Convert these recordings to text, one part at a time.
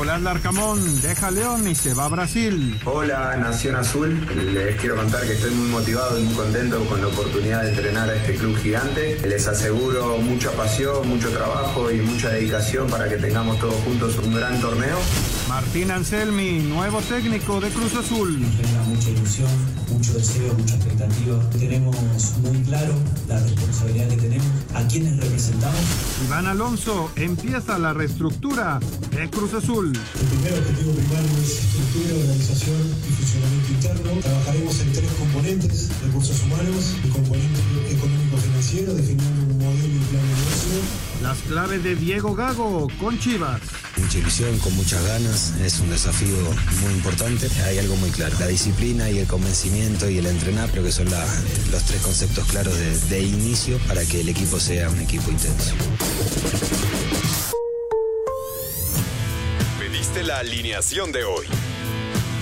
Nicolás Larcamón deja León y se va a Brasil. Hola, Nación Azul. Les quiero contar que estoy muy motivado y muy contento con la oportunidad de entrenar a este club gigante. Les aseguro mucha pasión, mucho trabajo y mucha dedicación para que tengamos todos juntos un gran torneo. Martín Anselmi, nuevo técnico de Cruz Azul. Tenga mucha ilusión, mucho deseo, mucha expectativa. Tenemos muy claro la responsabilidad que tenemos, a quienes representamos. Iván Alonso empieza la reestructura de Cruz Azul. El primer objetivo primario es estructura, organización y funcionamiento interno. Trabajaremos en tres componentes, recursos humanos, el componente económico-financiero, definiendo Las claves de Diego Gago con Chivas. Mucha ilusión, con muchas ganas, es un desafío muy importante. Hay algo muy claro, la disciplina y el convencimiento y el entrenar, creo que son la, los tres conceptos claros de, de inicio para que el equipo sea un equipo intenso. Pediste la alineación de hoy.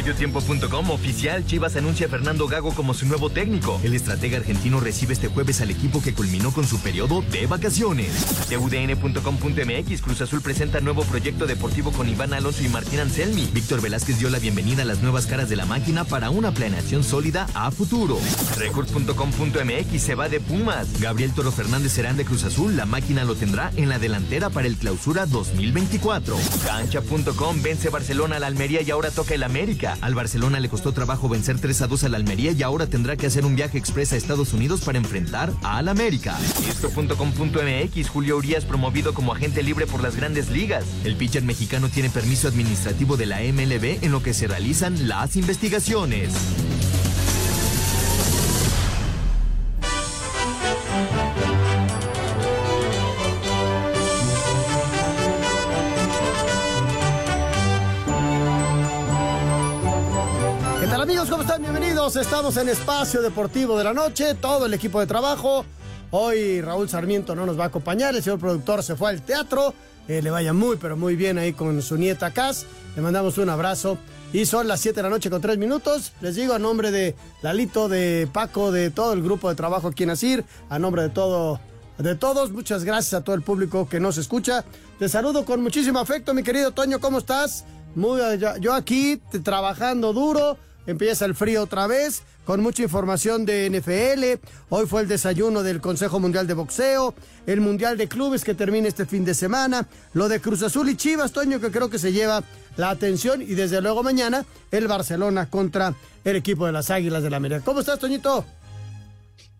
Mediotiempo.com oficial Chivas anuncia a Fernando Gago como su nuevo técnico. El estratega argentino recibe este jueves al equipo que culminó con su periodo de vacaciones. TUDN.com.mx Cruz Azul presenta nuevo proyecto deportivo con Iván Alonso y Martín Anselmi. Víctor Velázquez dio la bienvenida a las nuevas caras de la máquina para una planeación sólida a futuro. Record.com.mx se va de Pumas. Gabriel Toro Fernández serán de Cruz Azul. La máquina lo tendrá en la delantera para el clausura 2024. Cancha.com vence Barcelona al Almería y ahora toca el América. Al Barcelona le costó trabajo vencer 3 a 2 al Almería y ahora tendrá que hacer un viaje express a Estados Unidos para enfrentar al América. Esto.com.mx Julio Urias promovido como agente libre por las grandes ligas. El pitcher mexicano tiene permiso administrativo de la MLB en lo que se realizan las investigaciones. Estamos en Espacio Deportivo de la Noche, todo el equipo de trabajo. Hoy Raúl Sarmiento no nos va a acompañar, el señor productor se fue al teatro. Eh, le vaya muy, pero muy bien ahí con su nieta Cas. Le mandamos un abrazo. Y son las 7 de la noche con 3 minutos. Les digo a nombre de Lalito, de Paco, de todo el grupo de trabajo aquí en Asir, a nombre de todo, de todos, muchas gracias a todo el público que nos escucha. Te saludo con muchísimo afecto, mi querido Toño, ¿cómo estás? Muy, yo, aquí trabajando duro. Empieza el frío otra vez, con mucha información de NFL. Hoy fue el desayuno del Consejo Mundial de Boxeo, el Mundial de Clubes que termina este fin de semana, lo de Cruz Azul y Chivas, Toño, que creo que se lleva la atención, y desde luego mañana el Barcelona contra el equipo de las Águilas de la América. ¿Cómo estás, Toñito?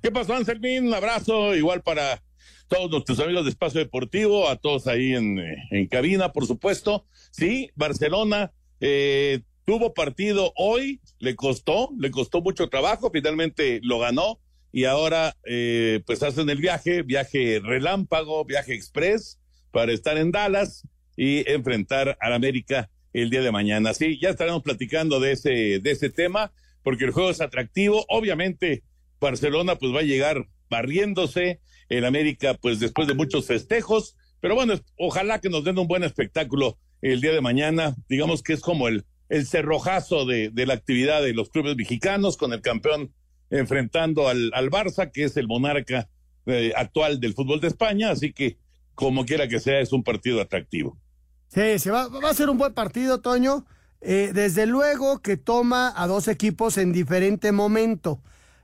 ¿Qué pasó, Anselmín? Un abrazo igual para todos nuestros amigos de Espacio Deportivo, a todos ahí en, eh, en cabina, por supuesto. Sí, Barcelona eh, tuvo partido hoy, le costó, le costó mucho trabajo, finalmente lo ganó y ahora eh, pues hacen el viaje, viaje relámpago, viaje express para estar en Dallas y enfrentar al América el día de mañana. Sí, ya estaremos platicando de ese, de ese tema porque el juego es atractivo. Obviamente Barcelona pues va a llegar barriéndose, el América pues después de muchos festejos, pero bueno, ojalá que nos den un buen espectáculo el día de mañana, digamos que es como el, el cerrojazo de, la actividad de los clubes mexicanos con el campeón enfrentando al, al Barça, que es el monarca eh, actual del fútbol de España, así que como quiera que sea, es un partido atractivo. Sí, se va, va a ser un buen partido, Toño. Eh, desde luego que toma a dos equipos en diferente momento.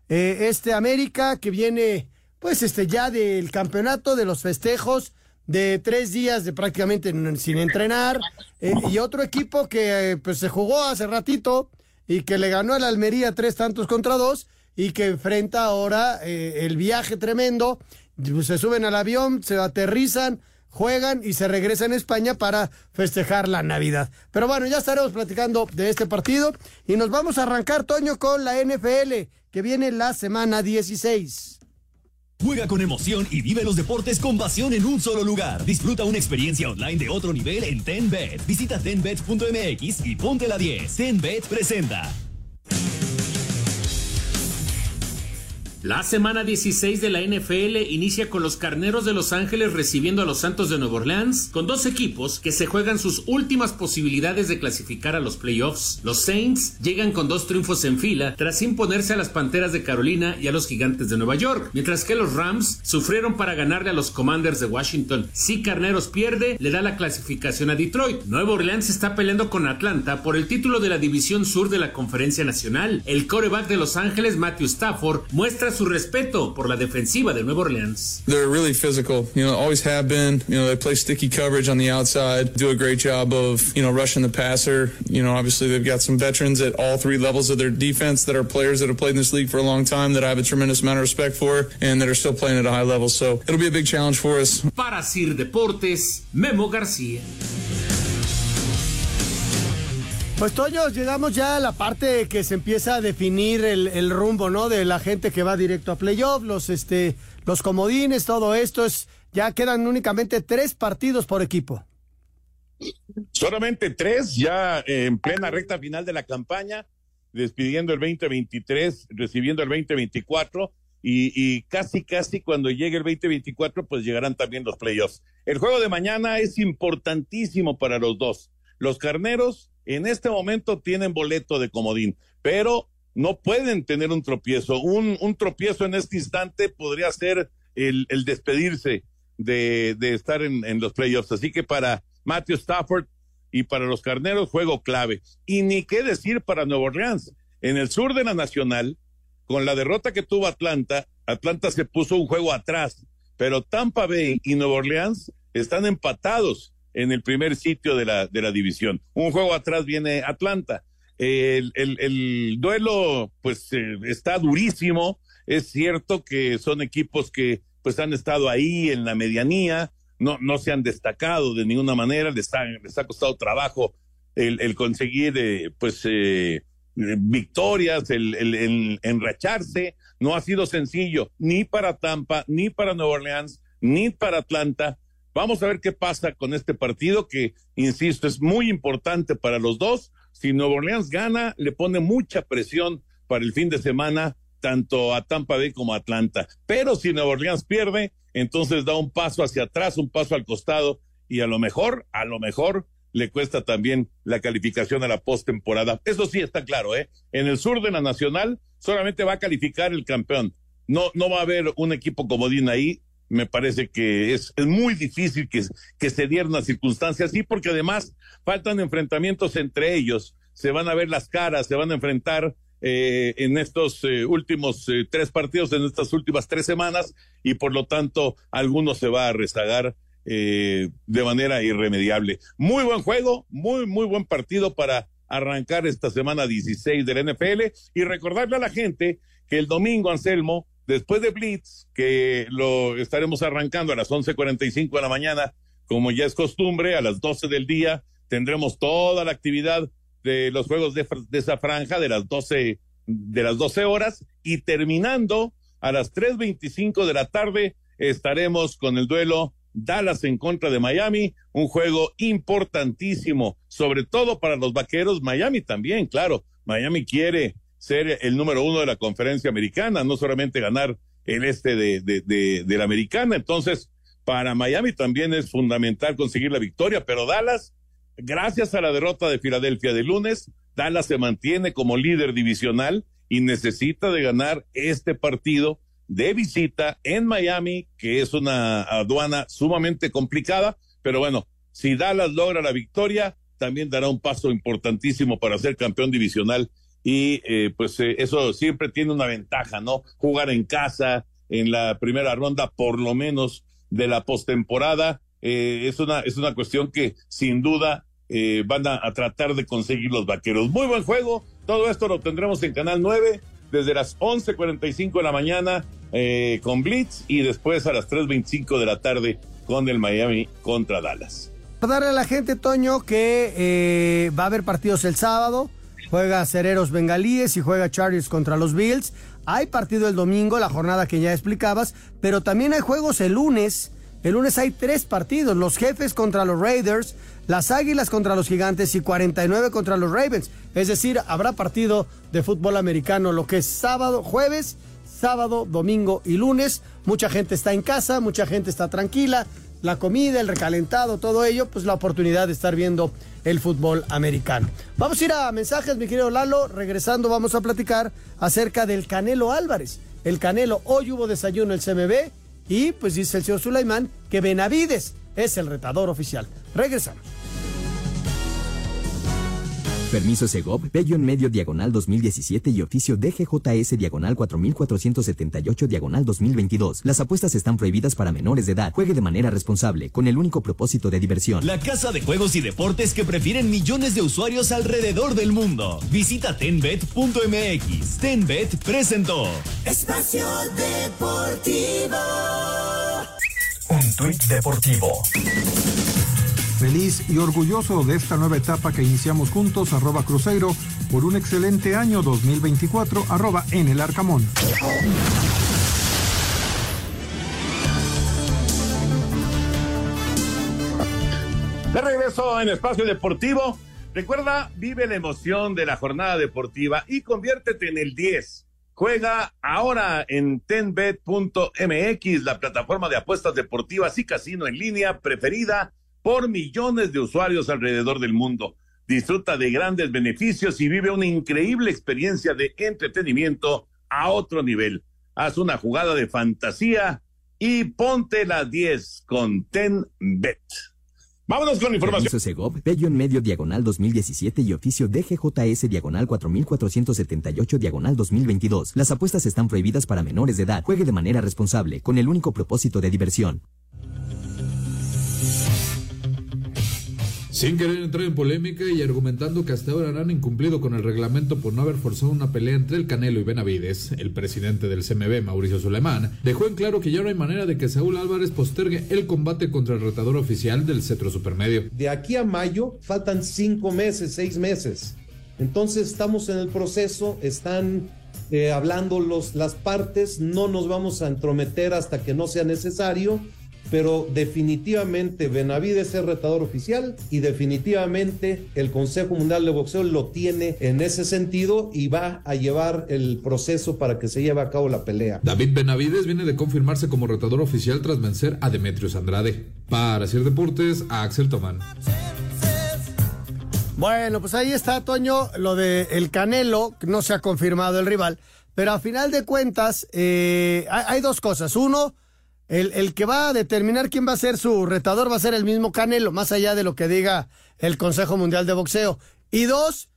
Eh, este América que viene, pues, este ya del campeonato, de los festejos, de tres días de prácticamente sin entrenar, eh, y otro equipo que eh, pues se jugó hace ratito y que le ganó al Almería tres tantos contra dos y que enfrenta ahora eh, el viaje tremendo. Pues, Se suben al avión, se aterrizan, juegan y se regresan a España para festejar la Navidad. Pero bueno, ya estaremos platicando de este partido y nos vamos a arrancar, Toño, con la NFL, que viene la semana 16. Juega con emoción y vive los deportes con pasión en un solo lugar. Disfruta una experiencia online de otro nivel en TenBet. Visita tenbet.mx y ponte la 10. TenBet presenta. La semana 16 de la NFL inicia con los Carneros de Los Ángeles recibiendo a los Santos de Nueva Orleans, con dos equipos que se juegan sus últimas posibilidades de clasificar a los playoffs. Los Saints llegan con dos triunfos en fila tras imponerse a las Panteras de Carolina y a los Gigantes de Nueva York, mientras que los Rams sufrieron para ganarle a los Commanders de Washington. Si Carneros pierde, le da la clasificación a Detroit. Nueva Orleans está peleando con Atlanta por el título de la División Sur de la Conferencia Nacional. El coreback de Los Ángeles, Matthew Stafford, muestra su respeto por la defensiva de Nueva Orleans. They're really physical, you know, always have been. You know, they play sticky coverage on the outside, do a great job of, you know, rushing the passer. You know, obviously they've got some veterans at all three levels of their defense that are players that have played in this league for a long time that I have a tremendous amount of respect for and that are still playing at a high level. So it'll be a big challenge for us. Para Sir Deportes, Memo García. Pues Toño, llegamos ya a la parte que se empieza a definir el, rumbo, ¿no? De la gente que va directo a playoff, los este, los comodines, todo esto es, ya quedan únicamente tres partidos por equipo. Solamente tres, ya en plena recta final de la campaña, despidiendo el 2023, recibiendo el 2024 y, y casi, casi cuando llegue el 2024, pues llegarán también los playoffs. El juego de mañana es importantísimo para los dos. Los carneros en este momento tienen boleto de comodín, pero no pueden tener un tropiezo. Un, un tropiezo en este instante podría ser el, el despedirse de, de estar en, en, los playoffs. Así que para Matthew Stafford y para los carneros, juego clave. Y ni qué decir para Nueva Orleans. En el sur de la Nacional, con la derrota que tuvo Atlanta, Atlanta se puso un juego atrás, pero Tampa Bay y Nueva Orleans están empatados en el primer sitio de la, de la división. Un juego atrás viene Atlanta. El, el, el duelo, pues, eh, está durísimo. Es cierto que son equipos que, pues, han estado ahí en la medianía, no, no se han destacado de ninguna manera, les, ha, les ha costado trabajo el, el conseguir, eh, pues, eh, victorias, el, el, el enracharse. No ha sido sencillo, ni para Tampa, ni para Nueva Orleans, ni para Atlanta Vamos a ver qué pasa con este partido que, insisto, es muy importante para los dos. Si Nueva Orleans gana, le pone mucha presión para el fin de semana, tanto a Tampa Bay como a Atlanta. Pero si Nueva Orleans pierde, entonces da un paso hacia atrás, un paso al costado y a lo mejor, a lo mejor le cuesta también la calificación a la postemporada. Eso sí está claro, ¿eh? En el sur de la Nacional solamente va a calificar el campeón. No, no va a haber un equipo comodín ahí me parece que es, muy difícil que, se dieran una circunstancia así, porque además faltan enfrentamientos entre ellos, se van a ver las caras, se van a enfrentar eh, en estos eh, últimos eh, tres partidos, en estas últimas tres semanas, y por lo tanto alguno se va a rezagar de manera irremediable. Muy buen juego, muy, muy buen partido para arrancar esta semana 16 del NFL y recordarle a la gente que el domingo, Anselmo, Después de Blitz, que lo estaremos arrancando a las 11.45 de la mañana, como ya es costumbre, a las 12 del día, tendremos toda la actividad de los juegos de, esa franja de las 12, de las 12 horas y terminando a las 3.25 de la tarde estaremos con el duelo Dallas en contra de Miami, un juego importantísimo, sobre todo para los vaqueros, Miami también, claro, Miami quiere ser el número uno de la conferencia americana, no solamente ganar el este de, de, la americana. Entonces, para Miami también es fundamental conseguir la victoria, pero Dallas, gracias a la derrota de Filadelfia de lunes, Dallas se mantiene como líder divisional y necesita de ganar este partido de visita en Miami, que es una aduana sumamente complicada, pero bueno, si Dallas logra la victoria, también dará un paso importantísimo para ser campeón divisional y eh, pues eh, eso siempre tiene una ventaja, ¿no? Jugar en casa en la primera ronda, por lo menos de la postemporada, eh, es una es una cuestión que sin duda van a, tratar de conseguir los vaqueros. Muy buen juego, todo esto lo tendremos en Canal 9 desde las 11:45 de la mañana con Blitz y después a las 3:25 de la tarde con el Miami contra Dallas. Darle a la gente, Toño, que va a haber partidos el sábado juega Cereros Bengalíes y juega Chargers contra los Bills. Hay partido el domingo, la jornada que ya explicabas, pero también hay juegos el lunes. El lunes hay tres partidos, los jefes contra los Raiders, las Águilas contra los Gigantes y 49 contra los Ravens. Es decir, habrá partido de fútbol americano lo que es sábado, jueves, sábado, domingo y lunes. Mucha gente está en casa, mucha gente está tranquila. La comida, el recalentado, todo ello, pues la oportunidad de estar viendo el fútbol americano. Vamos a ir a mensajes, mi querido Lalo. Regresando, vamos a platicar acerca del Canelo Álvarez. El Canelo, hoy hubo desayuno el CMB y pues dice el señor Sulaimán que Benavides es el retador oficial. Regresamos. Permiso Segov, Bello en medio diagonal 2017 y oficio DGJS diagonal 4478 diagonal 2022. Las apuestas están prohibidas para menores de edad. Juegue de manera responsable, con el único propósito de diversión. La casa de juegos y deportes que prefieren millones de usuarios alrededor del mundo. Visita tenbet.mx. Tenbet presentó. Espacio Deportivo. Un tuit deportivo. Feliz y orgulloso de esta nueva etapa que iniciamos juntos, arroba Cruzeiro, por un excelente año 2024, arroba en el Arcamón. De regreso en Espacio Deportivo. Recuerda, vive la emoción de la jornada deportiva y conviértete en el 10. Juega ahora en tenbet.mx, la plataforma de apuestas deportivas y casino en línea preferida por millones de usuarios alrededor del mundo. Disfruta de grandes beneficios y vive una increíble experiencia de entretenimiento a otro nivel. Haz una jugada de fantasía y ponte la 10 con TenBet. Vámonos con información. Permiso Segov, Bello en medio diagonal 2017 y oficio DGJS diagonal 4478 diagonal 2022. Las apuestas están prohibidas para menores de edad. Juegue de manera responsable, con el único propósito de diversión. Sin querer entrar en polémica y argumentando que hasta ahora han incumplido con el reglamento por no haber forzado una pelea entre el Canelo y Benavides, el presidente del CMB, Mauricio Suleiman, dejó en claro que ya no hay manera de que Saúl Álvarez postergue el combate contra el retador oficial del cetro supermedio. De aquí a mayo faltan cinco meses, seis meses. Entonces estamos en el proceso, están eh, hablando los, las partes, no nos vamos a entrometer hasta que no sea necesario pero definitivamente Benavides es retador oficial y definitivamente el Consejo Mundial de Boxeo lo tiene en ese sentido y va a llevar el proceso para que se lleve a cabo la pelea. David Benavides viene de confirmarse como retador oficial tras vencer a Demetrius Andrade. Para hacer deportes, a Axel Tomán. Bueno, pues ahí está, Toño, lo de el Canelo, que no se ha confirmado el rival, pero a final de cuentas eh, hay, hay dos cosas. Uno, el, el, que va a determinar quién va a ser su retador va a ser el mismo Canelo, más allá de lo que diga el Consejo Mundial de Boxeo. Y dos,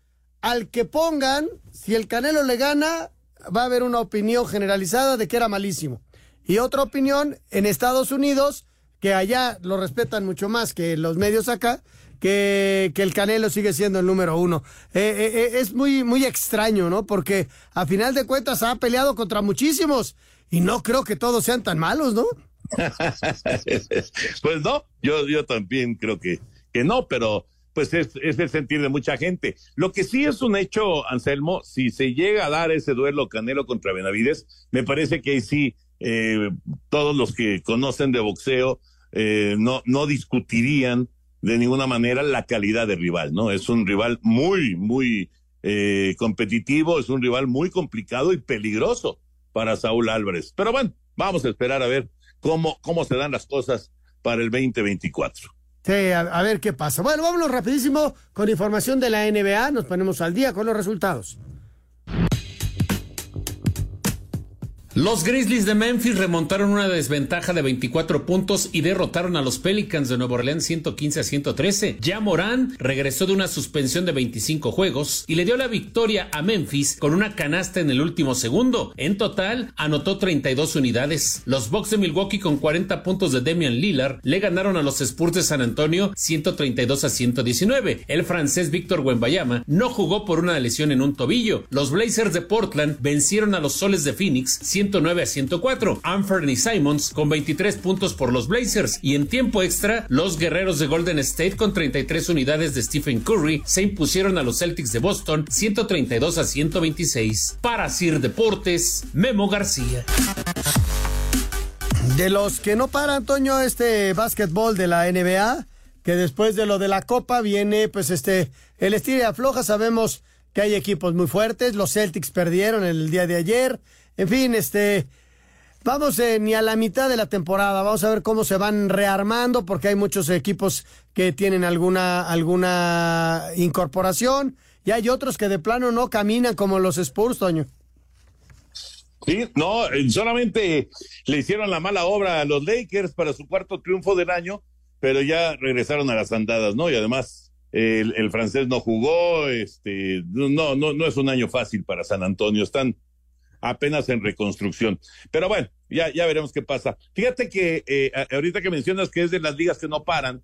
al que pongan, si el Canelo le gana, va a haber una opinión generalizada de que era malísimo. Y otra opinión en Estados Unidos, que allá lo respetan mucho más que los medios acá, que, que el Canelo sigue siendo el número uno. Eh, eh, es muy, muy extraño, ¿no? Porque a final de cuentas ha peleado contra muchísimos y no creo que todos sean tan malos, ¿no? pues no, yo, yo también creo que, que no, pero pues es, es, el sentir de mucha gente. Lo que sí es un hecho, Anselmo, si se llega a dar ese duelo Canelo contra Benavides, me parece que ahí sí eh, todos los que conocen de boxeo eh, no, no discutirían de ninguna manera la calidad de rival, ¿no? Es un rival muy, muy eh, competitivo, es un rival muy complicado y peligroso para Saúl Álvarez. Pero bueno, vamos a esperar a ver cómo, cómo se dan las cosas para el 2024. Sí, a, a ver qué pasa. Bueno, vámonos rapidísimo con información de la NBA, nos ponemos al día con los resultados. Los Grizzlies de Memphis remontaron una desventaja de 24 puntos y derrotaron a los Pelicans de Nueva Orleans 115 a 113. Ya Morán regresó de una suspensión de 25 juegos y le dio la victoria a Memphis con una canasta en el último segundo. En total, anotó 32 unidades. Los Bucks de Milwaukee con 40 puntos de Damian Lillard le ganaron a los Spurs de San Antonio 132 a 119. El francés Víctor Wembayama no jugó por una lesión en un tobillo. Los Blazers de Portland vencieron a los Soles de Phoenix 100 109 a 104. Anthony Simons con 23 puntos por los Blazers y en tiempo extra los guerreros de Golden State con 33 unidades de Stephen Curry se impusieron a los Celtics de Boston 132 a 126. Para Sir Deportes, Memo García. De los que no para, Antonio, este básquetbol de la NBA, que después de lo de la Copa viene, pues este, el estilo afloja, sabemos que hay equipos muy fuertes, los Celtics perdieron el día de ayer, en fin, este, vamos eh, ni a la mitad de la temporada, vamos a ver cómo se van rearmando, porque hay muchos equipos que tienen alguna, alguna incorporación, y hay otros que de plano no caminan como los Spurs, Toño. Sí, no, eh, solamente le hicieron la mala obra a los Lakers para su cuarto triunfo del año, pero ya regresaron a las andadas, ¿no? Y además el, francés no jugó, este, no, no, no es un año fácil para San Antonio, están apenas en reconstrucción. Pero bueno, ya, ya veremos qué pasa. Fíjate que eh, ahorita que mencionas que es de las ligas que no paran,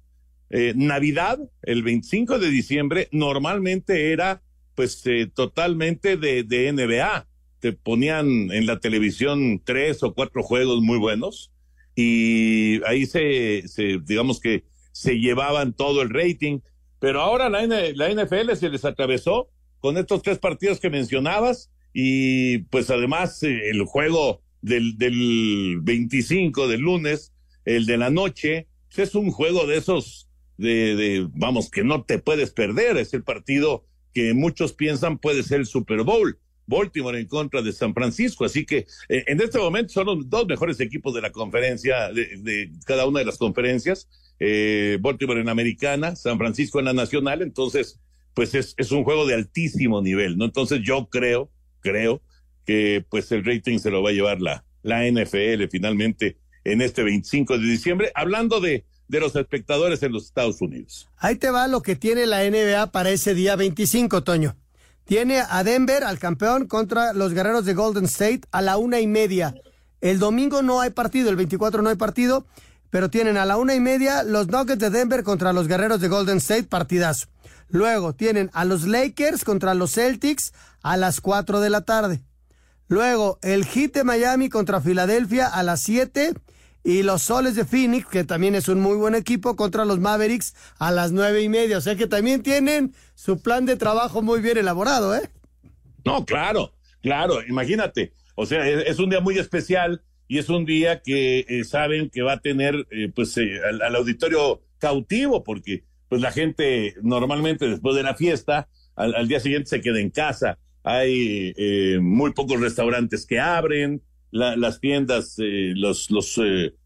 eh, Navidad, el 25 de diciembre, normalmente era pues eh, totalmente de, de NBA te ponían en la televisión tres o cuatro juegos muy buenos y ahí se, se digamos que se llevaban todo el rating. Pero ahora la, NFL se les atravesó con estos tres partidos que mencionabas y pues además eh, el juego del, del 25 del lunes, el de la noche, pues es un juego de esos de, de, vamos, que no te puedes perder, es el partido que muchos piensan puede ser el Super Bowl. Baltimore en contra de San Francisco. Así que eh, en este momento son los dos mejores equipos de la conferencia, de, de cada una de las conferencias. Eh, Baltimore en Americana, San Francisco en la Nacional. Entonces, pues es, es un juego de altísimo nivel, ¿no? Entonces yo creo, creo que pues el rating se lo va a llevar la, la NFL finalmente en este 25 de diciembre. Hablando de, de los espectadores en los Estados Unidos. Ahí te va lo que tiene la NBA para ese día 25, Toño. Tiene a Denver, al campeón, contra los guerreros de Golden State a la una y media. El domingo no hay partido, el 24 no hay partido, pero tienen a la una y media los Nuggets de Denver contra los guerreros de Golden State, partidazo. Luego tienen a los Lakers contra los Celtics a las 4 de la tarde. Luego el Heat de Miami contra Filadelfia a las 7 y los Soles de Phoenix, que también es un muy buen equipo, contra los Mavericks a las nueve y media. O sea que también tienen su plan de trabajo muy bien elaborado, ¿eh? No, claro, claro, imagínate. O sea, es, es un día muy especial y es un día que eh, saben que va a tener eh, pues eh, al, auditorio cautivo, porque pues la gente normalmente después de la fiesta, al, día siguiente se queda en casa. Hay eh, muy pocos restaurantes que abren, la, las tiendas, los, los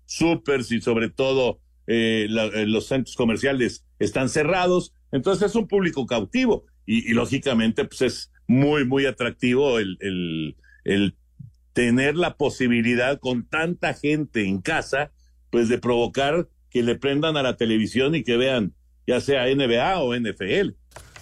supers y sobre todo los centros comerciales están cerrados. Entonces es un público cautivo y, lógicamente pues es muy, muy atractivo el, el tener la posibilidad con tanta gente en casa, pues de provocar que le prendan a la televisión y que vean ya sea NBA o NFL.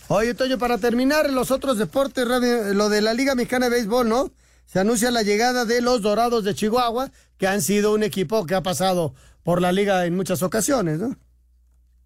Oye, Toño, para terminar, los otros deportes, lo de la Liga Mexicana de Béisbol, ¿no? Se anuncia la llegada de los Dorados de Chihuahua, que han sido un equipo que ha pasado por la liga en muchas ocasiones, ¿no?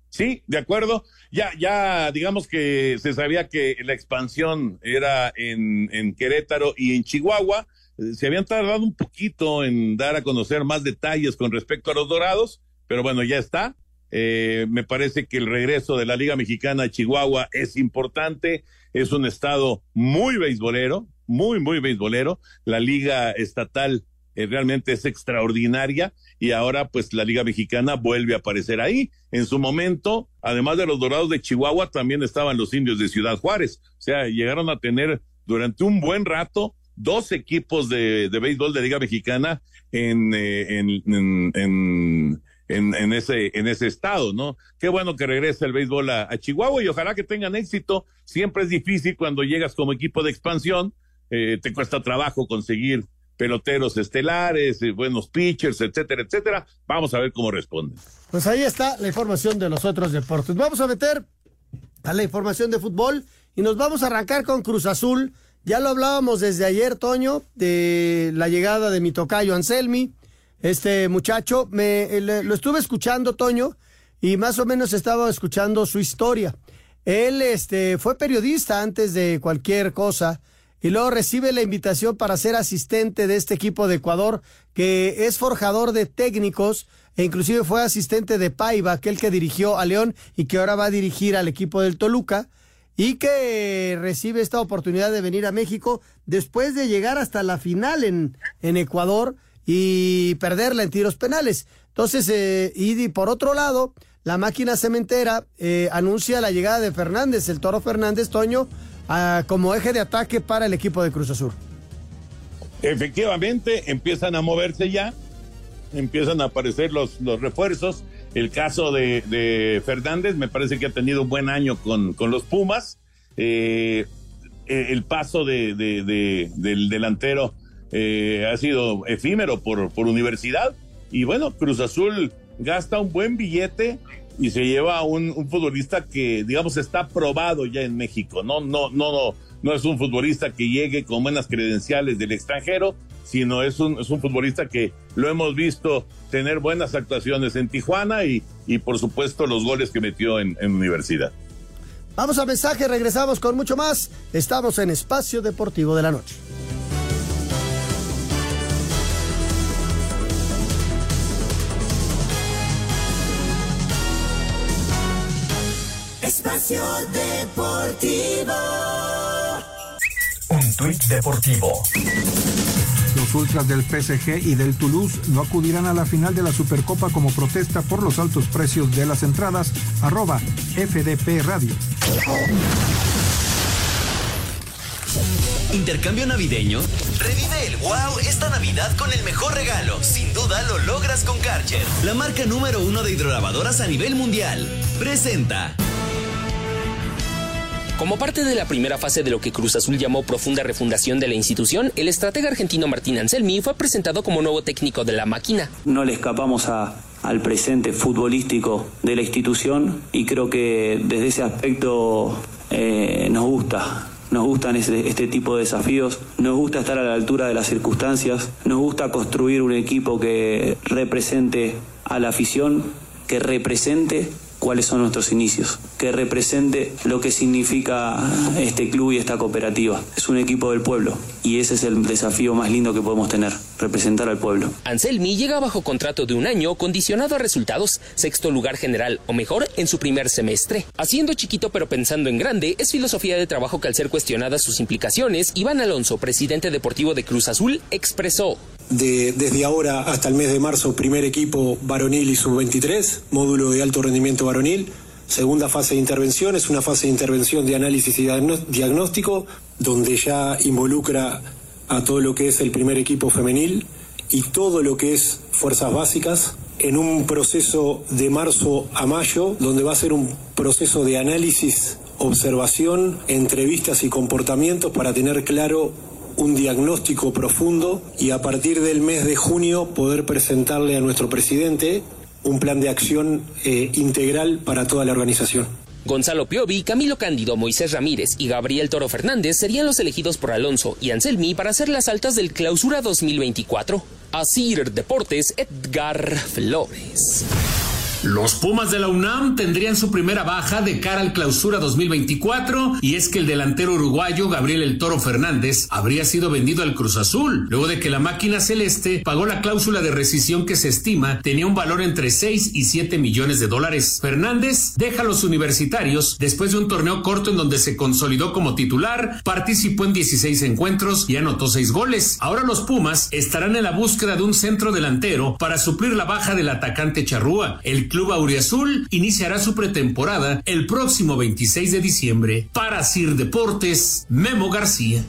Sí, de acuerdo. Ya, ya, digamos que se sabía que la expansión era en, en Querétaro y en Chihuahua. Se habían tardado un poquito en dar a conocer más detalles con respecto a los Dorados, pero bueno, ya está. Eh, me parece que el regreso de la Liga Mexicana a Chihuahua es importante. Es un estado muy beisbolero, muy, muy beisbolero. La Liga Estatal eh, realmente es extraordinaria y ahora pues la Liga Mexicana vuelve a aparecer ahí. En su momento, además de los Dorados de Chihuahua, también estaban los indios de Ciudad Juárez. O sea, llegaron a tener durante un buen rato dos equipos de, de béisbol de Liga Mexicana en, eh, en, en, en en, en, ese, en ese estado, ¿no? Qué bueno que regrese el béisbol a, Chihuahua y ojalá que tengan éxito. Siempre es difícil cuando llegas como equipo de expansión, eh, te cuesta trabajo conseguir peloteros estelares, eh, buenos pitchers, etcétera, etcétera. Vamos a ver cómo responden. Pues ahí está la información de los otros deportes. Vamos a meter a la información de fútbol y nos vamos a arrancar con Cruz Azul. Ya lo hablábamos desde ayer, Toño, de la llegada de mi tocayo Anselmi este muchacho. Me, lo estuve escuchando, Toño, y más o menos estaba escuchando su historia. Él este, fue periodista antes de cualquier cosa y luego recibe la invitación para ser asistente de este equipo de Ecuador, que es forjador de técnicos e inclusive fue asistente de Paiva, aquel que dirigió a León y que ahora va a dirigir al equipo del Toluca, y que recibe esta oportunidad de venir a México después de llegar hasta la final en, en Ecuador y perderla en tiros penales. Entonces, eh, y por otro lado, la máquina cementera eh, anuncia la llegada de Fernández, el Toro Fernández Toño, ah, como eje de ataque para el equipo de Cruz Azul. Efectivamente, empiezan a moverse ya, empiezan a aparecer los, los refuerzos. El caso de, Fernández me parece que ha tenido un buen año con, con los Pumas. Eh, el paso de, del delantero eh, ha sido efímero por, por universidad. Y bueno, Cruz Azul gasta un buen billete y se lleva a un, un, futbolista que, digamos, está probado ya en México. No, no, no, no, no es un futbolista que llegue con buenas credenciales del extranjero, sino es un, es un futbolista que lo hemos visto tener buenas actuaciones en Tijuana y, y por supuesto los goles que metió en, en universidad. Vamos a mensaje, regresamos con mucho más. Estamos en Espacio Deportivo de la Noche. Espacio Deportivo. Deportivo. Los ultras del PSG y del Toulouse no acudirán a la final de la Supercopa como protesta por los altos precios de las entradas. Arroba FDP Radio. ¿Intercambio navideño? Revive el wow esta Navidad con el mejor regalo. Sin duda lo logras con Karcher, la marca número uno de hidrolavadoras a nivel mundial. Presenta. Como parte de la primera fase de lo que Cruz Azul llamó profunda refundación de la institución, el estratega argentino Martín Anselmi fue presentado como nuevo técnico de la máquina. No le escapamos al presente futbolístico de la institución y creo que desde ese aspecto eh, nos gusta. Nos gustan este tipo de desafíos, nos gusta estar a la altura de las circunstancias, nos gusta construir un equipo que represente a la afición, que represente cuáles son nuestros inicios, que represente lo que significa este club y esta cooperativa. Es un equipo del pueblo y ese es el desafío más lindo que podemos tener, representar al pueblo. Anselmi llega bajo contrato de un año condicionado a resultados, sexto lugar general o mejor en su primer semestre. Haciendo chiquito pero pensando en grande es filosofía de trabajo que al ser cuestionadas sus implicaciones, Iván Alonso, presidente deportivo de Cruz Azul, expresó. De, desde ahora hasta el mes de marzo, primer equipo varonil y sub-23, módulo de alto rendimiento varonil. Segunda fase de intervención es una fase de intervención de análisis y diagnóstico, donde ya involucra a todo lo que es el primer equipo femenil y todo lo que es fuerzas básicas en un proceso de marzo a mayo, donde va a ser un proceso de análisis, observación, entrevistas y comportamientos para tener claro un diagnóstico profundo y a partir del mes de junio poder presentarle a nuestro presidente un plan de acción eh, integral para toda la organización. Gonzalo Piovi, Camilo Cándido, Moisés Ramírez y Gabriel Toro Fernández serían los elegidos por Alonso y Anselmi para hacer las altas del Clausura 2024. Asir Deportes, Edgar Flores. Los Pumas de la UNAM tendrían su primera baja de cara al clausura 2024 y es que el delantero uruguayo Gabriel El Toro Fernández habría sido vendido al Cruz Azul, luego de que la máquina celeste pagó la cláusula de rescisión que se estima tenía un valor entre 6 y 7 millones de dólares. Fernández deja a los universitarios después de un torneo corto en donde se consolidó como titular, participó en 16 encuentros y anotó 6 goles. Ahora los Pumas estarán en la búsqueda de un centro delantero para suplir la baja del atacante Charrúa. El Club Auriazul iniciará su pretemporada el próximo 26 de diciembre. Para Sir Deportes, Memo García.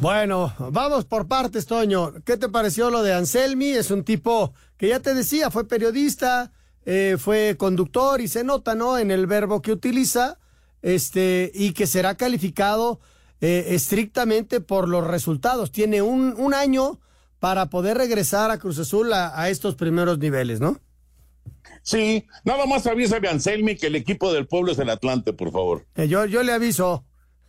Bueno, vamos por partes, Toño. ¿Qué te pareció lo de Anselmi? Es un tipo que ya te decía, fue periodista, eh, fue conductor y se nota, ¿no? En el verbo que utiliza, este, y que será calificado eh, estrictamente por los resultados. Tiene un, un, año para poder regresar a Cruz Azul a, a estos primeros niveles, ¿no? Sí, nada más avísame a Anselmi que el equipo del pueblo es el Atlante, por favor. Eh, yo, yo le aviso.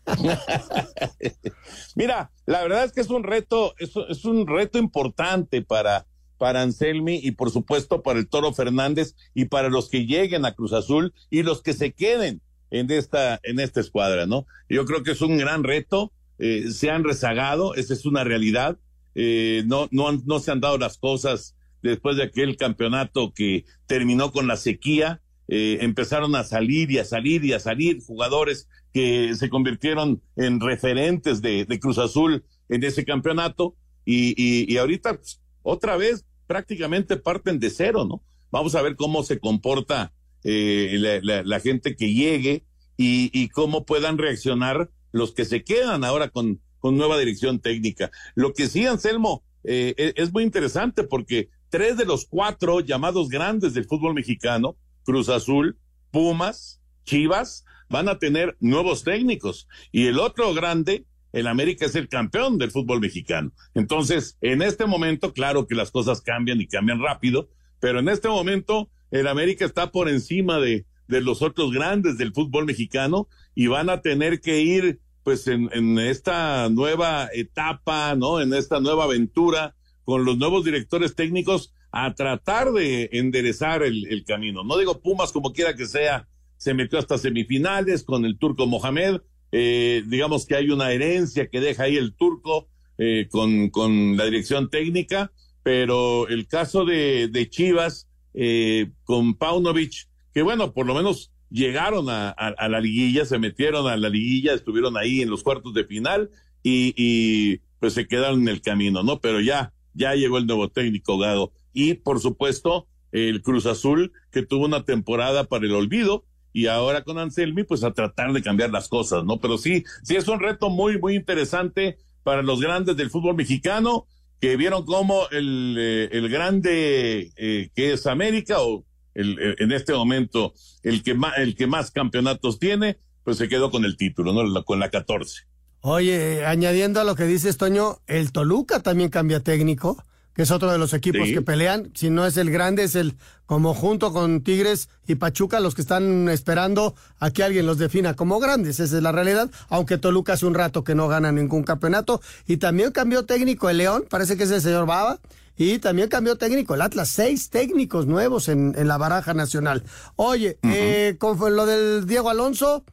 Mira, la verdad es que es un reto, es, es, un reto importante para, para Anselmi y por supuesto para el Toro Fernández y para los que lleguen a Cruz Azul y los que se queden en esta, en esta escuadra, ¿no? Yo creo que es un gran reto. eh, se han rezagado, esa es una realidad. Eh, no, no, no se han dado las cosas después de aquel campeonato que terminó con la sequía. Eh, empezaron a salir y a salir y a salir jugadores que se convirtieron en referentes de, Cruz Azul en ese campeonato y, y, ahorita pues, otra vez prácticamente parten de cero, ¿no? Vamos a ver cómo se comporta eh, la, gente que llegue y, cómo puedan reaccionar los que se quedan ahora con, nueva dirección técnica. Lo que sí, Anselmo, eh, es, es muy interesante porque tres de los cuatro llamados grandes del fútbol mexicano, Cruz Azul, Pumas, Chivas, van a tener nuevos técnicos. Y el otro grande, el América es el campeón del fútbol mexicano. Entonces, en este momento, claro que las cosas cambian y cambian rápido, pero en este momento el América está por encima de, los otros grandes del fútbol mexicano y van a tener que ir pues en, en esta nueva etapa, ¿no? En esta nueva aventura con los nuevos directores técnicos a tratar de enderezar el, camino. No digo Pumas como quiera que sea, se metió hasta semifinales con el turco Mohamed, eh, digamos que hay una herencia que deja ahí el turco eh, con, con la dirección técnica, pero el caso de, Chivas eh, con Paunovic, que bueno, por lo menos llegaron a, la liguilla, se metieron a la liguilla, estuvieron ahí en los cuartos de final y pues se quedaron en el camino, ¿no? Pero ya ya llegó el nuevo técnico Gado. Y por supuesto, el Cruz Azul, que tuvo una temporada para el olvido, y ahora con Anselmi, pues a tratar de cambiar las cosas, ¿no? Pero sí, sí es un reto muy, muy interesante para los grandes del fútbol mexicano, que vieron cómo el, eh, el grande eh, que es América, o el, el, en este momento el que, más, el que más campeonatos tiene, pues se quedó con el título, ¿no? Con la 14. Oye, añadiendo a lo que dices, Toño, el Toluca también cambia técnico, que es otro de los equipos sí. que pelean. Si no es el grande, es el como junto con Tigres y Pachuca, los que están esperando a que alguien los defina como grandes. Esa es la realidad, aunque Toluca hace un rato que no gana ningún campeonato. Y también cambió técnico el León, parece que es el señor Baba. Y también cambió técnico el Atlas, seis técnicos nuevos en, en la baraja nacional. Oye, uh -huh. eh, con lo del Diego Alonso,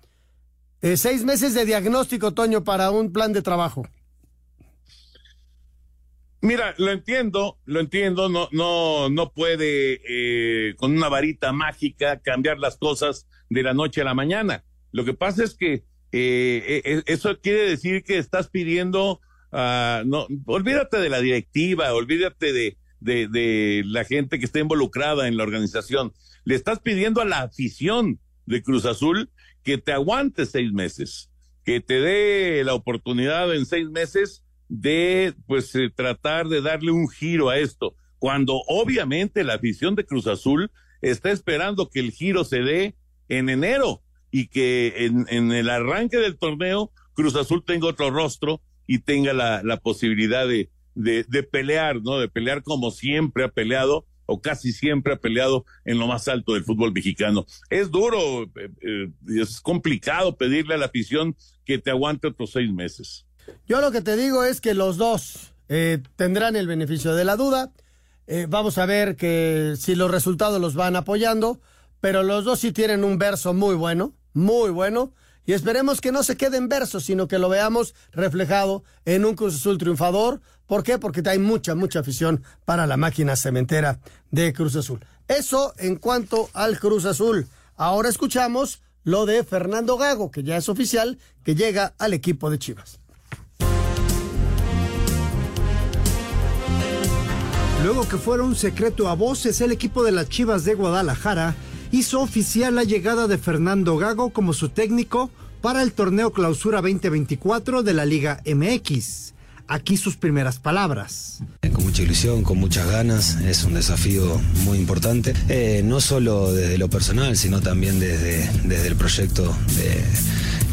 eh, seis meses de diagnóstico, Toño, para un plan de trabajo. Mira, lo entiendo, lo entiendo, no, no, no puede eh, con una varita mágica cambiar las cosas de la noche a la mañana. Lo que pasa es que eh, eh, eso quiere decir que estás pidiendo, uh, no, olvídate de la directiva, olvídate de la gente que está involucrada en la organización. Le estás pidiendo a la afición de Cruz Azul que te aguante seis meses, que te dé la oportunidad en seis meses de pues eh, tratar de darle un giro a esto, cuando obviamente la afición de Cruz Azul está esperando que el giro se dé en enero y que en, en el arranque del torneo Cruz Azul tenga otro rostro y tenga la, la posibilidad de, de, de pelear, ¿no? De pelear como siempre ha peleado o casi siempre ha peleado en lo más alto del fútbol mexicano. Es duro, eh, eh, es complicado pedirle a la afición que te aguante otros seis meses. Yo lo que te digo es que los dos eh, tendrán el beneficio de la duda. Eh, vamos a ver que si los resultados los van apoyando, pero los dos sí tienen un verso muy bueno, muy bueno. Y esperemos que no se quede en verso, sino que lo veamos reflejado en un Cruz Azul triunfador. ¿Por qué? Porque hay mucha, mucha afición para la máquina cementera de Cruz Azul. Eso en cuanto al Cruz Azul. Ahora escuchamos lo de Fernando Gago, que ya es oficial, que llega al equipo de Chivas. Luego que fuera un secreto a voces, el equipo de las Chivas de Guadalajara hizo oficial la llegada de Fernando Gago como su técnico para el torneo Clausura 2024 de la Liga MX. Aquí sus primeras palabras. Con mucha ilusión, con muchas ganas, es un desafío muy importante, eh, no solo desde lo personal, sino también desde, desde el proyecto de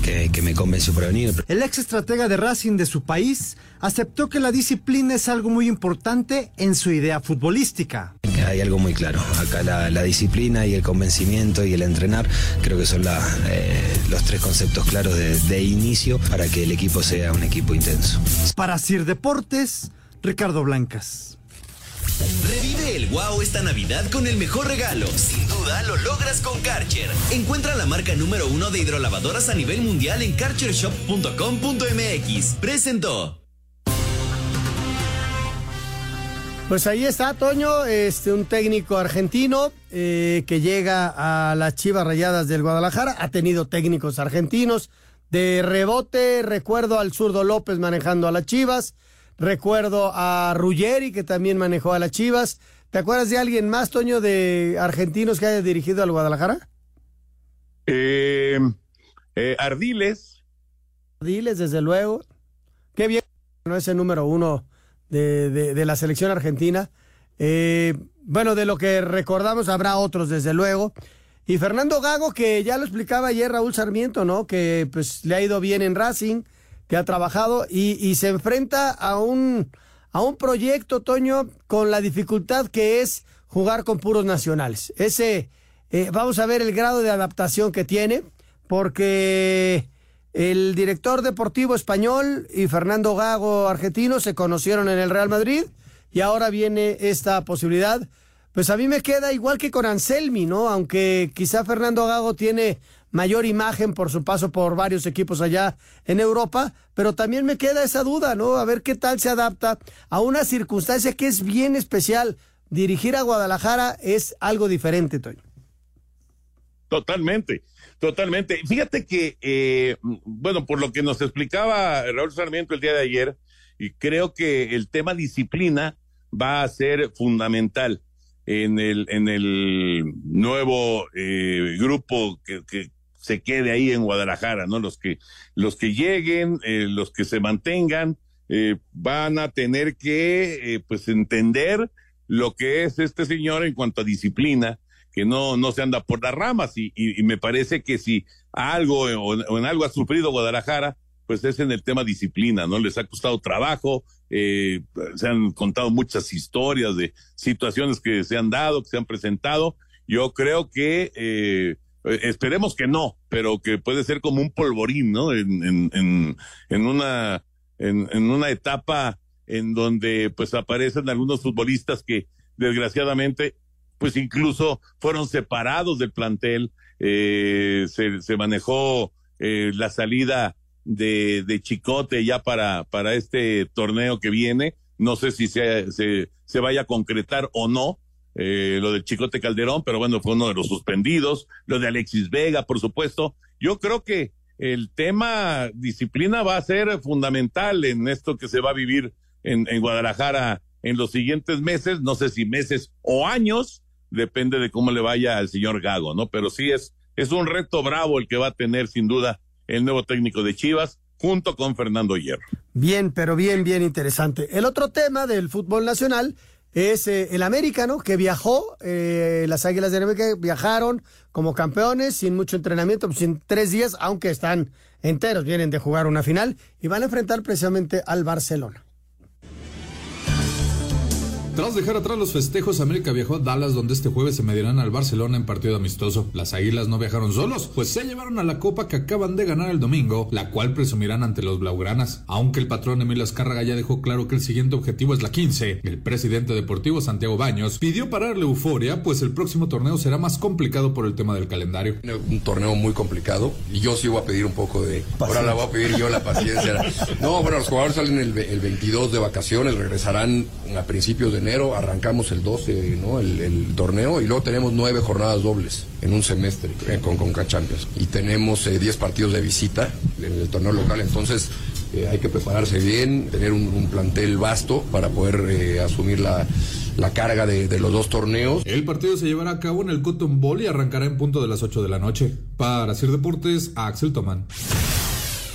que, que, me convenció para venir. El ex estratega de Racing de su país aceptó que la disciplina es algo muy importante en su idea futbolística. Hay algo muy claro, acá la, la disciplina y el convencimiento y el entrenar creo que son la, eh, los tres conceptos claros de, de inicio para que el equipo sea un equipo intenso. Para Sir Deportes, Ricardo Blancas. Revive Vive el wow esta Navidad con el mejor regalo. Sin duda lo logras con Karcher. Encuentra la marca número uno de hidrolavadoras a nivel mundial en karchershop.com.mx. Presentó. Pues ahí está, Toño, este, un técnico argentino eh, que llega a las Chivas Rayadas del Guadalajara. Ha tenido técnicos argentinos. De rebote, recuerdo al zurdo López manejando a las Chivas. Recuerdo a Ruggeri, que también manejó a las Chivas. ¿Te acuerdas de alguien más, Toño, de argentinos que haya dirigido al Guadalajara? Eh, eh, Ardiles. Ardiles, desde luego. Qué bien, no ese número uno de, de, de la selección argentina. Eh, bueno, de lo que recordamos habrá otros, desde luego. Y Fernando Gago, que ya lo explicaba ayer Raúl Sarmiento, ¿no? Que pues le ha ido bien en Racing, que ha trabajado y, se enfrenta a un, a un proyecto, Toño, con la dificultad que es jugar con puros nacionales. Ese, eh, vamos a ver el grado de adaptación que tiene, porque el director deportivo español y Fernando Gago argentino se conocieron en el Real Madrid y ahora viene esta posibilidad. Pues a mí me queda igual que con Anselmi, ¿no? Aunque quizá Fernando Gago tiene mayor imagen por su paso por varios equipos allá en Europa, pero también me queda esa duda, ¿no? A ver qué tal se adapta a una circunstancia que es bien especial. Dirigir a Guadalajara es algo diferente, Toño. Totalmente, totalmente. Fíjate que, eh, bueno, por lo que nos explicaba Raúl Sarmiento el día de ayer, y creo que el tema disciplina va a ser fundamental en el, en el nuevo eh, grupo que, que, se quede ahí en Guadalajara, ¿no? Los que, los que lleguen, eh, los que se mantengan, eh, van a tener que, eh, pues, entender lo que es este señor en cuanto a disciplina, que no, no se anda por las ramas, y, y, y me parece que si algo o, o en algo ha sufrido Guadalajara, pues es en el tema disciplina, ¿no? Les ha costado trabajo, eh, se han contado muchas historias de situaciones que se han dado, que se han presentado. Yo creo que, eh, esperemos que no, pero que puede ser como un polvorín, ¿no? En, en, en, en una, en, en una etapa en donde pues aparecen algunos futbolistas que desgraciadamente pues incluso fueron separados del plantel, eh, se, se manejó eh, la salida de, de Chicote ya para, para este torneo que viene. No sé si se, se, se vaya a concretar o no, eh, lo del Chicote Calderón, pero bueno, fue uno de los suspendidos. Lo de Alexis Vega, por supuesto. Yo creo que el tema disciplina va a ser fundamental en esto que se va a vivir en, en Guadalajara en los siguientes meses, no sé si meses o años, depende de cómo le vaya al señor Gago, ¿no? Pero sí es, es un reto bravo el que va a tener sin duda el nuevo técnico de Chivas, junto con Fernando Hierro. Bien, pero bien, bien interesante. El otro tema del fútbol nacional es eh, el americano que viajó, eh, las Águilas de América viajaron como campeones sin mucho entrenamiento, sin tres días, aunque están enteros, vienen de jugar una final y van a enfrentar precisamente al Barcelona. Tras dejar atrás los festejos, América viajó a Dallas, donde este jueves se medirán al Barcelona en partido amistoso. Las Águilas no viajaron solos, pues se llevaron a la copa que acaban de ganar el domingo, la cual presumirán ante los Blaugranas. Aunque el patrón Emilio Azcárraga ya dejó claro que el siguiente objetivo es la 15, el presidente deportivo Santiago Baños pidió pararle euforia, pues el próximo torneo será más complicado por el tema del calendario. Un torneo muy complicado y yo sí voy a pedir un poco de... Ahora la voy a pedir yo la paciencia. No, bueno, los jugadores salen el, el 22 de vacaciones, regresarán a principios de enero, arrancamos el 12, ¿no? El, el, torneo y luego tenemos nueve jornadas dobles en un semestre eh, con Conca Champions y tenemos 10 eh, partidos de visita en el torneo local, entonces eh, hay que prepararse bien, tener un, un plantel vasto para poder eh, asumir la, la carga de, de, los dos torneos. El partido se llevará a cabo en el Cotton Bowl y arrancará en punto de las 8 de la noche. Para Sir Deportes, Axel Tomán.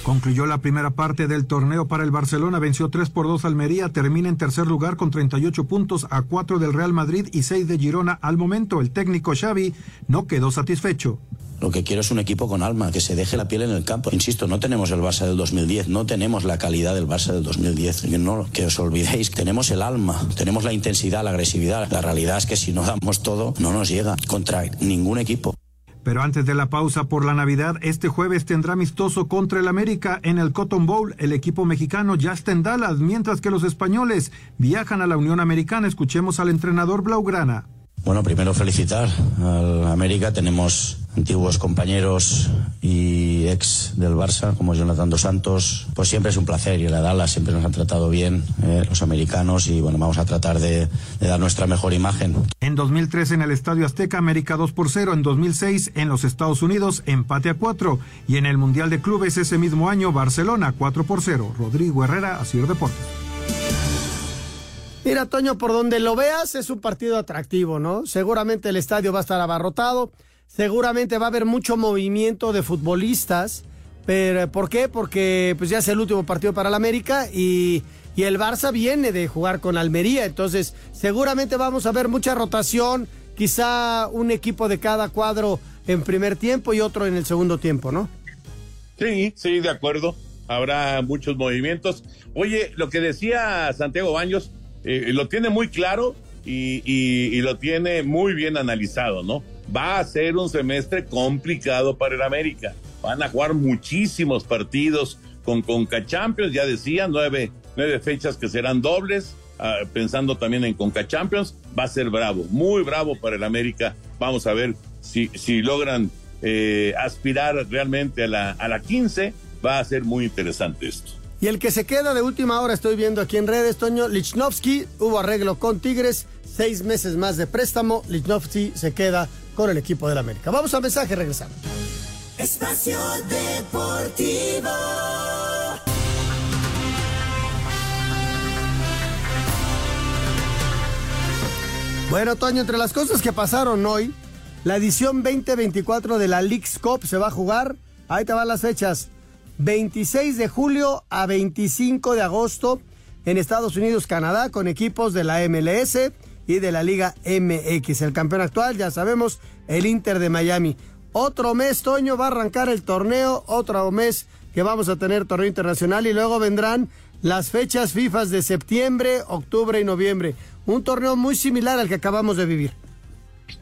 Concluyó la primera parte del torneo para el Barcelona, venció 3 por 2 Almería, termina en tercer lugar con 38 puntos a 4 del Real Madrid y 6 de Girona. Al momento, el técnico Xavi no quedó satisfecho. Lo que quiero es un equipo con alma, que se deje la piel en el campo. Insisto, no tenemos el Barça del 2010, no tenemos la calidad del Barça del 2010. Que no que os olvidéis, tenemos el alma, tenemos la intensidad, la agresividad. La realidad es que si no damos todo, no nos llega contra ningún equipo. Pero antes de la pausa por la Navidad, este jueves tendrá amistoso contra el América en el Cotton Bowl. El equipo mexicano ya está en Dallas, mientras que los españoles viajan a la Unión Americana. Escuchemos al entrenador Blaugrana. Bueno, primero felicitar al América. Tenemos antiguos compañeros y ex del Barça, como Jonathan Dos Santos. Pues siempre es un placer ir a Dallas, siempre nos han tratado bien eh, los americanos y bueno, vamos a tratar de, de, dar nuestra mejor imagen. En 2003 en el Estadio Azteca, América 2 por 0. En 2006 en los Estados Unidos, empate a 4. Y en el Mundial de Clubes ese mismo año, Barcelona 4 por 0. Rodrigo Herrera, Asir Deportes. Mira, Toño, por donde lo veas es un partido atractivo, ¿no? Seguramente el estadio va a estar abarrotado, seguramente va a haber mucho movimiento de futbolistas, pero ¿por qué? Porque pues ya es el último partido para el América y, y el Barça viene de jugar con Almería, entonces seguramente vamos a ver mucha rotación, quizá un equipo de cada cuadro en primer tiempo y otro en el segundo tiempo, ¿no? Sí, sí, de acuerdo. Habrá muchos movimientos. Oye, lo que decía Santiago Baños, eh, lo tiene muy claro y, y, y, lo tiene muy bien analizado, ¿no? Va a ser un semestre complicado para el América. Van a jugar muchísimos partidos con Conca Champions, ya decía, nueve, nueve fechas que serán dobles, uh, pensando también en Conca Champions. Va a ser bravo, muy bravo para el América. Vamos a ver si, si logran eh, aspirar realmente a la, a la 15. Va a ser muy interesante esto. Y el que se queda de última hora, estoy viendo aquí en redes, Toño Lichnowsky, hubo arreglo con Tigres, seis meses más de préstamo, Lichnowsky se queda con el equipo del América. Vamos a mensaje, regresamos. Espacio Deportivo. Bueno, Toño, entre las cosas que pasaron hoy, la edición 2024 de la Leagues Cup se va a jugar. Ahí te van las fechas. 26 de julio a 25 de agosto en Estados Unidos, Canadá, con equipos de la MLS y de la Liga MX. El campeón actual, ya sabemos, el Inter de Miami. Otro mes, Toño, va a arrancar el torneo, otro mes que vamos a tener torneo internacional y luego vendrán las fechas FIFA de septiembre, octubre y noviembre. Un torneo muy similar al que acabamos de vivir.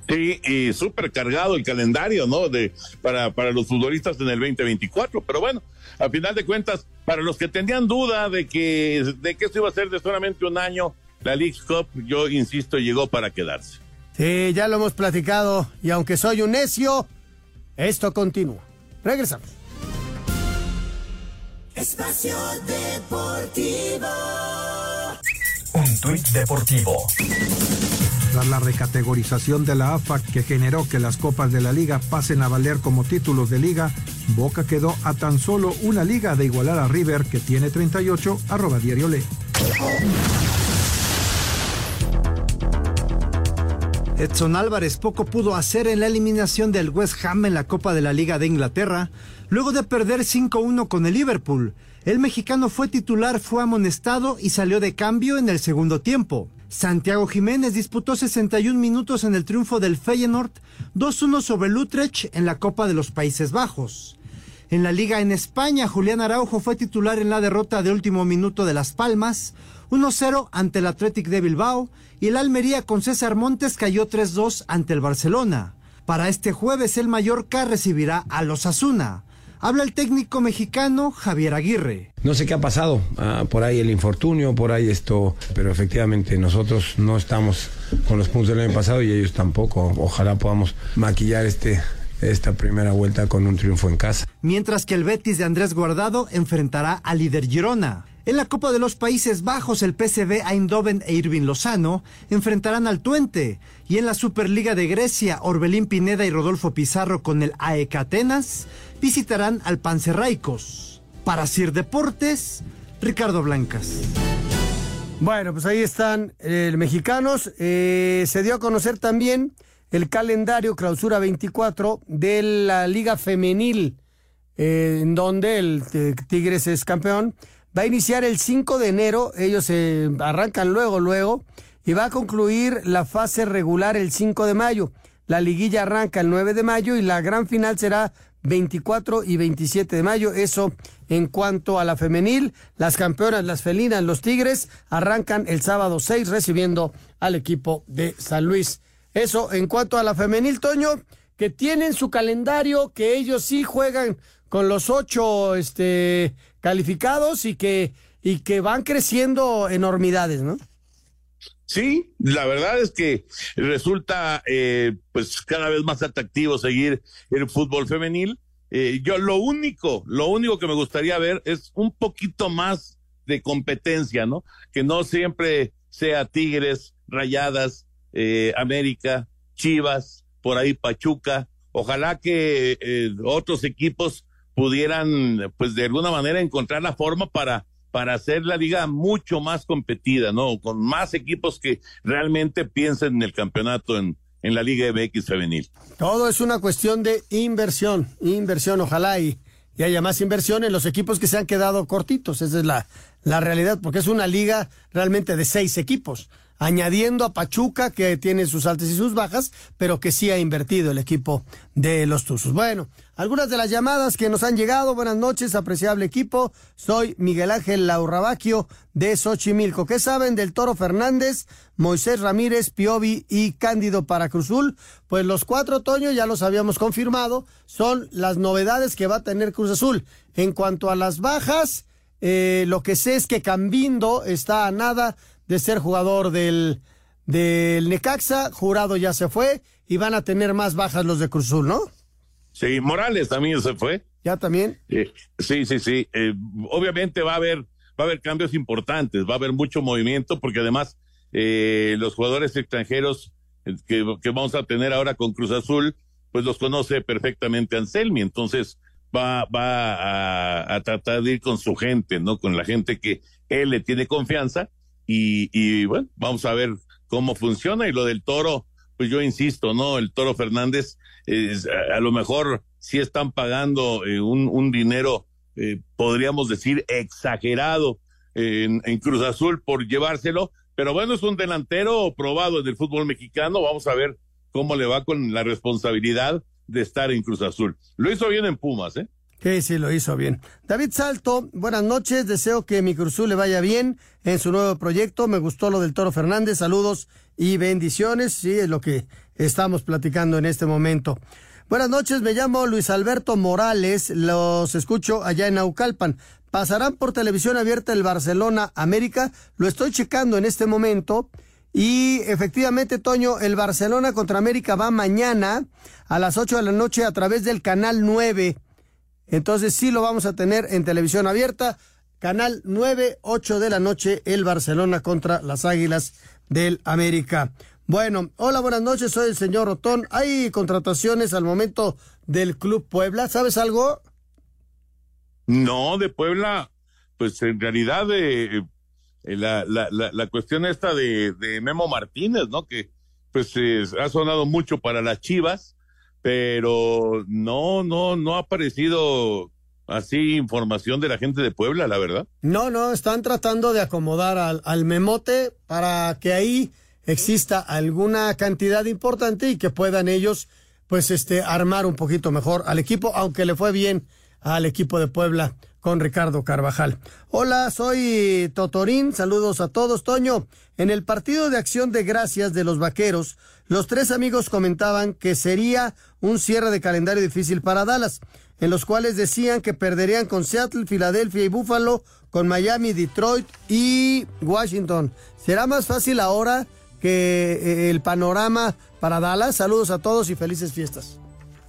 Sí, y súper cargado el calendario, ¿no? De, para, para los futbolistas en el 2024. Pero bueno, al final de cuentas, para los que tenían duda de que, de que esto iba a ser de solamente un año, la League Cup, yo insisto, llegó para quedarse. Sí, ya lo hemos platicado. Y aunque soy un necio, esto continúa. Regresamos. Espacio Deportivo. Un tuit deportivo. Tras la recategorización de la AFA que generó que las copas de la liga pasen a valer como títulos de liga, Boca quedó a tan solo una liga de igualar a River que tiene 38, arroba diario Le. Edson Álvarez poco pudo hacer en la eliminación del West Ham en la Copa de la Liga de Inglaterra, luego de perder 5-1 con el Liverpool. El mexicano fue titular, fue amonestado y salió de cambio en el segundo tiempo. Santiago Jiménez disputó 61 minutos en el triunfo del Feyenoord, 2-1 sobre el Utrecht en la Copa de los Países Bajos. En la liga en España, Julián Araujo fue titular en la derrota de último minuto de Las Palmas, 1-0 ante el Athletic de Bilbao y el Almería con César Montes cayó 3-2 ante el Barcelona. Para este jueves el Mallorca recibirá a los Asuna. Habla el técnico mexicano Javier Aguirre. No sé qué ha pasado, ah, por ahí el infortunio, por ahí esto, pero efectivamente nosotros no estamos con los puntos del año pasado y ellos tampoco. Ojalá podamos maquillar este, esta primera vuelta con un triunfo en casa. Mientras que el Betis de Andrés Guardado enfrentará al líder Girona. En la Copa de los Países Bajos, el PSV Eindhoven e Irving Lozano enfrentarán al Twente. Y en la Superliga de Grecia, Orbelín Pineda y Rodolfo Pizarro con el AEK Atenas visitarán al Pancerraicos. Para Sir Deportes, Ricardo Blancas. Bueno, pues ahí están eh, mexicanos. Eh, se dio a conocer también el calendario clausura 24 de la Liga Femenil, eh, en donde el Tigres es campeón. Va a iniciar el 5 de enero, ellos se arrancan luego, luego, y va a concluir la fase regular el 5 de mayo. La liguilla arranca el 9 de mayo y la gran final será 24 y 27 de mayo. Eso en cuanto a la femenil. Las campeonas, las felinas, los Tigres, arrancan el sábado 6 recibiendo al equipo de San Luis. Eso en cuanto a la femenil, Toño. que tienen su calendario, que ellos sí juegan con los ocho este, calificados y que, y que van creciendo enormidades, ¿no? Sí, la verdad es que resulta eh, pues cada vez más atractivo seguir el fútbol femenil. Eh, yo lo único, lo único que me gustaría ver es un poquito más de competencia, ¿no? Que no siempre sea Tigres, Rayadas, eh, América, Chivas, por ahí Pachuca. Ojalá que eh, otros equipos pudieran, pues de alguna manera, encontrar la forma para para hacer la liga mucho más competida, ¿no? Con más equipos que realmente piensen en el campeonato en, en la Liga MX femenil. Todo es una cuestión de inversión, inversión, ojalá y, y haya más inversión en los equipos que se han quedado cortitos, esa es la, la realidad, porque es una liga realmente de seis equipos añadiendo a Pachuca, que tiene sus altas y sus bajas, pero que sí ha invertido el equipo de los Tuzos. Bueno, algunas de las llamadas que nos han llegado. Buenas noches, apreciable equipo. Soy Miguel Ángel Laurrabaquio de Xochimilco. ¿Qué saben del Toro Fernández, Moisés Ramírez, Piovi y Cándido para Cruzul? Pues los cuatro otoños ya los habíamos confirmado, son las novedades que va a tener Cruz Azul. En cuanto a las bajas, eh, lo que sé es que Cambindo está a nada de ser jugador del, del Necaxa, Jurado ya se fue y van a tener más bajas los de Cruzul, ¿no? Sí, Morales también se fue. ¿Ya también? Eh, sí, sí, sí. Eh, obviamente va a haber, va a haber cambios importantes, va a haber mucho movimiento porque además eh, los jugadores extranjeros que, que, vamos a tener ahora con Cruz Azul, pues los conoce perfectamente Anselmi, entonces va, va a, a tratar de ir con su gente, ¿no? Con la gente que él le tiene confianza y, y bueno, vamos a ver cómo funciona y lo del toro, pues yo insisto, ¿no? El toro Fernández, es, a, lo mejor sí están pagando eh, un, un, dinero, eh, podríamos decir, exagerado en, en, Cruz Azul por llevárselo, pero bueno, es un delantero probado en el fútbol mexicano, vamos a ver cómo le va con la responsabilidad de estar en Cruz Azul. Lo hizo bien en Pumas, ¿eh? Sí, sí, lo hizo bien. David Salto, buenas noches. Deseo que mi Cruzul le vaya bien en su nuevo proyecto. Me gustó lo del Toro Fernández. Saludos y bendiciones. Sí, es lo que estamos platicando en este momento. Buenas noches, me llamo Luis Alberto Morales. Los escucho allá en Naucalpan. Pasarán por televisión abierta el Barcelona América. Lo estoy checando en este momento. Y efectivamente, Toño, el Barcelona contra América va mañana a las 8 de la noche a través del canal 9. Entonces sí lo vamos a tener en televisión abierta. Canal 9, 8 de la noche, el Barcelona contra las Águilas del América. Bueno, hola, buenas noches, soy el señor Otón. ¿Hay contrataciones al momento del Club Puebla? ¿Sabes algo? No, de Puebla, pues en realidad eh, la, la, la, la, cuestión esta de, Memo Martínez, ¿no? Que pues eh, ha sonado mucho para las Chivas pero no, no, no ha aparecido así información de la gente de Puebla, la verdad. No, no, están tratando de acomodar al, al memote para que ahí exista alguna cantidad importante y que puedan ellos, pues, este, armar un poquito mejor al equipo, aunque le fue bien al equipo de Puebla con Ricardo Carvajal. Hola, soy Totorín, saludos a todos. Toño, en el partido de acción de gracias de los Vaqueros, los tres amigos comentaban que sería un cierre de calendario difícil para Dallas, en los cuales decían que perderían con Seattle, Filadelfia y Buffalo, con Miami, Detroit y Washington. ¿Será más fácil ahora que eh, el panorama para Dallas? Saludos a todos y felices fiestas.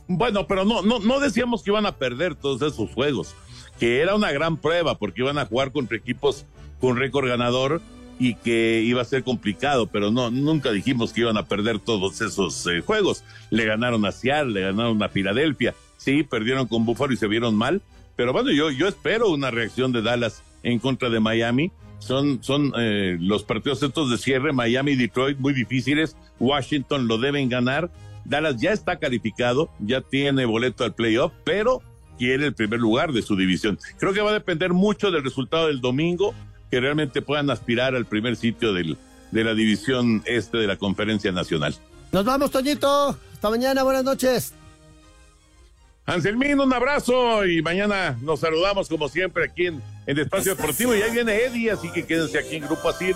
Bueno, pero no, no, no decíamos que iban a perder todos esos juegos que era una gran prueba porque iban a jugar contra equipos con récord ganador y que iba a ser complicado, pero no, nunca dijimos que iban a perder todos esos eh, juegos. Le ganaron a Seattle, le ganaron a Filadelfia, sí, perdieron con Buffalo y se vieron mal, pero bueno, yo, yo espero una reacción de Dallas en contra de Miami. Son, son eh, los partidos estos de cierre, Miami y Detroit, muy difíciles. Washington lo deben ganar. Dallas ya está calificado, ya tiene boleto al playoff, pero quiere el primer lugar de su división. Creo que va a depender mucho del resultado del domingo, que realmente puedan aspirar al primer sitio del, de la división este de la Conferencia Nacional. Nos vamos, Toñito. Hasta mañana, buenas noches. Anselmín, un abrazo y mañana nos saludamos como siempre aquí en, en Espacio Deportivo. Y ahí viene Eddie, así que quédense aquí en Grupo Asir.